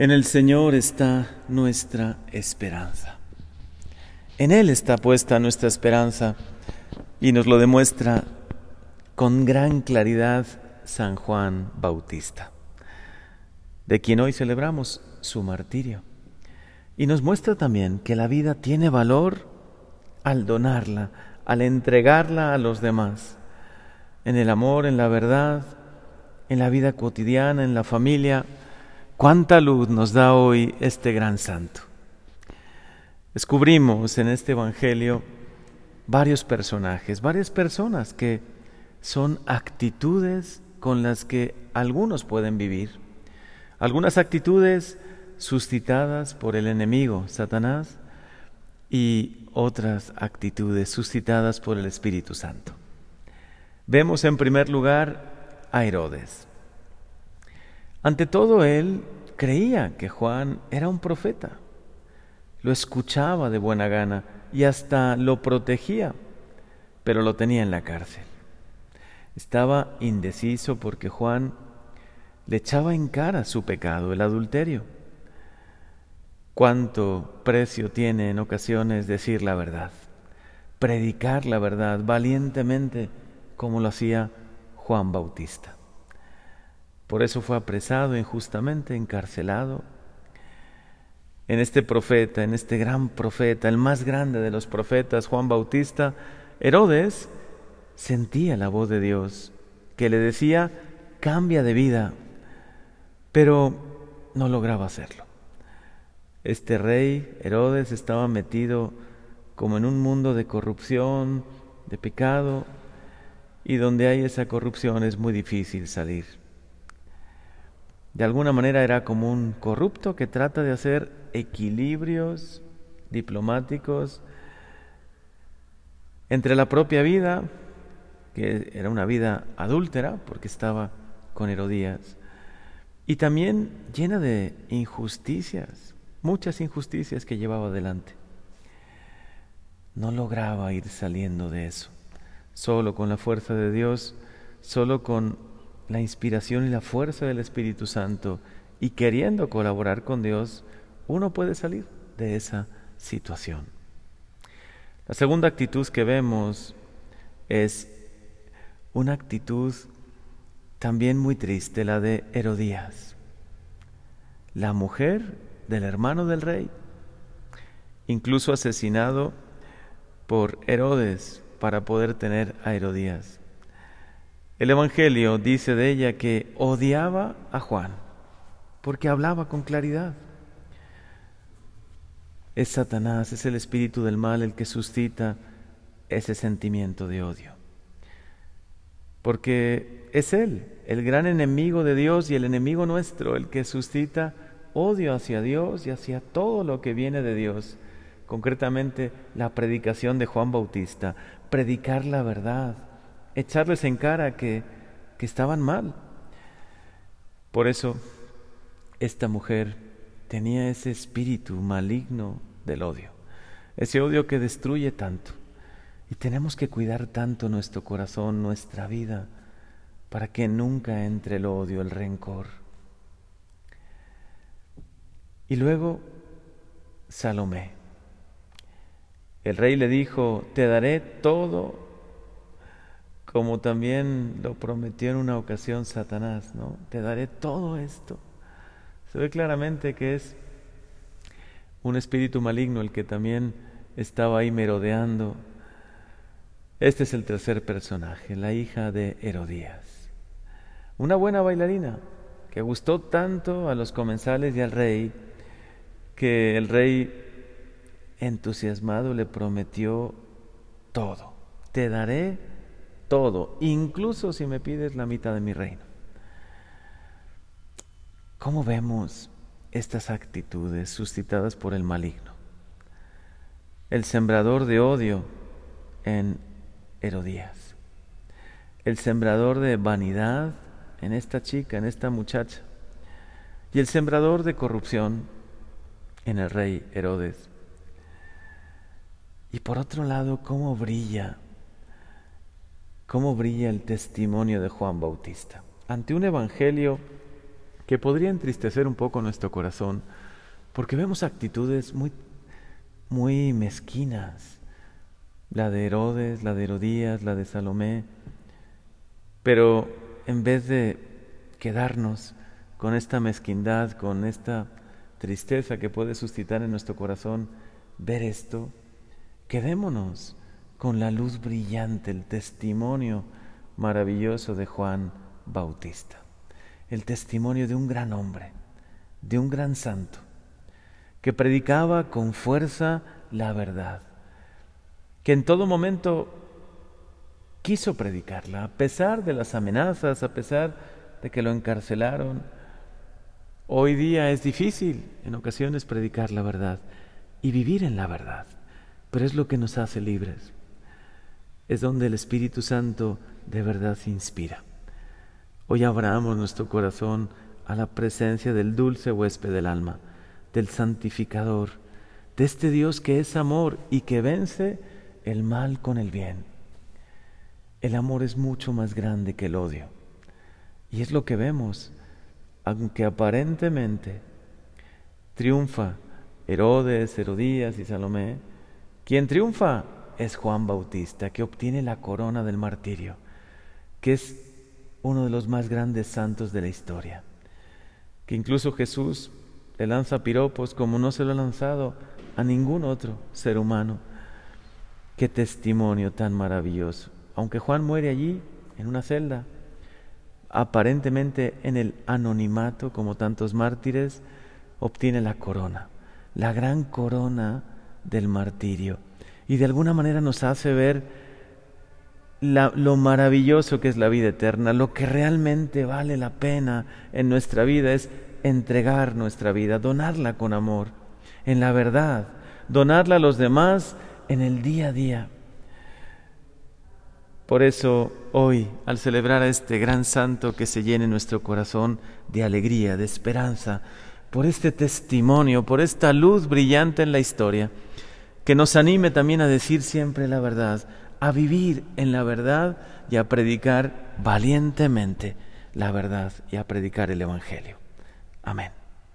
En el Señor está nuestra esperanza. En Él está puesta nuestra esperanza y nos lo demuestra con gran claridad San Juan Bautista, de quien hoy celebramos su martirio. Y nos muestra también que la vida tiene valor al donarla, al entregarla a los demás, en el amor, en la verdad, en la vida cotidiana, en la familia, Cuánta luz nos da hoy este gran santo. Descubrimos en este Evangelio varios personajes, varias personas que son actitudes con las que algunos pueden vivir. Algunas actitudes suscitadas por el enemigo, Satanás, y otras actitudes suscitadas por el Espíritu Santo. Vemos en primer lugar a Herodes. Ante todo, él creía que Juan era un profeta, lo escuchaba de buena gana y hasta lo protegía, pero lo tenía en la cárcel. Estaba indeciso porque Juan le echaba en cara su pecado, el adulterio. Cuánto precio tiene en ocasiones decir la verdad, predicar la verdad valientemente como lo hacía Juan Bautista. Por eso fue apresado injustamente, encarcelado. En este profeta, en este gran profeta, el más grande de los profetas, Juan Bautista, Herodes sentía la voz de Dios que le decía, cambia de vida, pero no lograba hacerlo. Este rey, Herodes, estaba metido como en un mundo de corrupción, de pecado, y donde hay esa corrupción es muy difícil salir. De alguna manera era como un corrupto que trata de hacer equilibrios diplomáticos entre la propia vida, que era una vida adúltera porque estaba con Herodías, y también llena de injusticias, muchas injusticias que llevaba adelante. No lograba ir saliendo de eso, solo con la fuerza de Dios, solo con la inspiración y la fuerza del Espíritu Santo y queriendo colaborar con Dios, uno puede salir de esa situación. La segunda actitud que vemos es una actitud también muy triste, la de Herodías, la mujer del hermano del rey, incluso asesinado por Herodes para poder tener a Herodías. El Evangelio dice de ella que odiaba a Juan porque hablaba con claridad. Es Satanás, es el espíritu del mal el que suscita ese sentimiento de odio. Porque es Él, el gran enemigo de Dios y el enemigo nuestro, el que suscita odio hacia Dios y hacia todo lo que viene de Dios. Concretamente la predicación de Juan Bautista, predicar la verdad, echarles en cara que, que estaban mal. Por eso esta mujer tenía ese espíritu maligno del odio, ese odio que destruye tanto. Y tenemos que cuidar tanto nuestro corazón, nuestra vida, para que nunca entre el odio, el rencor. Y luego Salomé. El rey le dijo, te daré todo como también lo prometió en una ocasión Satanás, ¿no? Te daré todo esto. Se ve claramente que es un espíritu maligno el que también estaba ahí merodeando. Este es el tercer personaje, la hija de Herodías. Una buena bailarina que gustó tanto a los comensales y al rey que el rey entusiasmado le prometió todo. Te daré todo, incluso si me pides la mitad de mi reino. ¿Cómo vemos estas actitudes suscitadas por el maligno? El sembrador de odio en Herodías, el sembrador de vanidad en esta chica, en esta muchacha, y el sembrador de corrupción en el rey Herodes. Y por otro lado, cómo brilla cómo brilla el testimonio de Juan Bautista. Ante un evangelio que podría entristecer un poco nuestro corazón, porque vemos actitudes muy, muy mezquinas, la de Herodes, la de Herodías, la de Salomé, pero en vez de quedarnos con esta mezquindad, con esta tristeza que puede suscitar en nuestro corazón ver esto, quedémonos con la luz brillante, el testimonio maravilloso de Juan Bautista, el testimonio de un gran hombre, de un gran santo, que predicaba con fuerza la verdad, que en todo momento quiso predicarla, a pesar de las amenazas, a pesar de que lo encarcelaron. Hoy día es difícil en ocasiones predicar la verdad y vivir en la verdad, pero es lo que nos hace libres. Es donde el Espíritu Santo de verdad se inspira. Hoy abramos nuestro corazón a la presencia del dulce huésped del alma, del santificador, de este Dios que es amor y que vence el mal con el bien. El amor es mucho más grande que el odio. Y es lo que vemos, aunque aparentemente triunfa Herodes, Herodías y Salomé, quien triunfa es Juan Bautista, que obtiene la corona del martirio, que es uno de los más grandes santos de la historia, que incluso Jesús le lanza piropos como no se lo ha lanzado a ningún otro ser humano. Qué testimonio tan maravilloso. Aunque Juan muere allí, en una celda, aparentemente en el anonimato, como tantos mártires, obtiene la corona, la gran corona del martirio. Y de alguna manera nos hace ver lo maravilloso que es la vida eterna, lo que realmente vale la pena en nuestra vida es entregar nuestra vida, donarla con amor, en la verdad, donarla a los demás en el día a día. Por eso hoy, al celebrar a este gran santo, que se llene nuestro corazón de alegría, de esperanza, por este testimonio, por esta luz brillante en la historia, que nos anime también a decir siempre la verdad, a vivir en la verdad y a predicar valientemente la verdad y a predicar el Evangelio. Amén.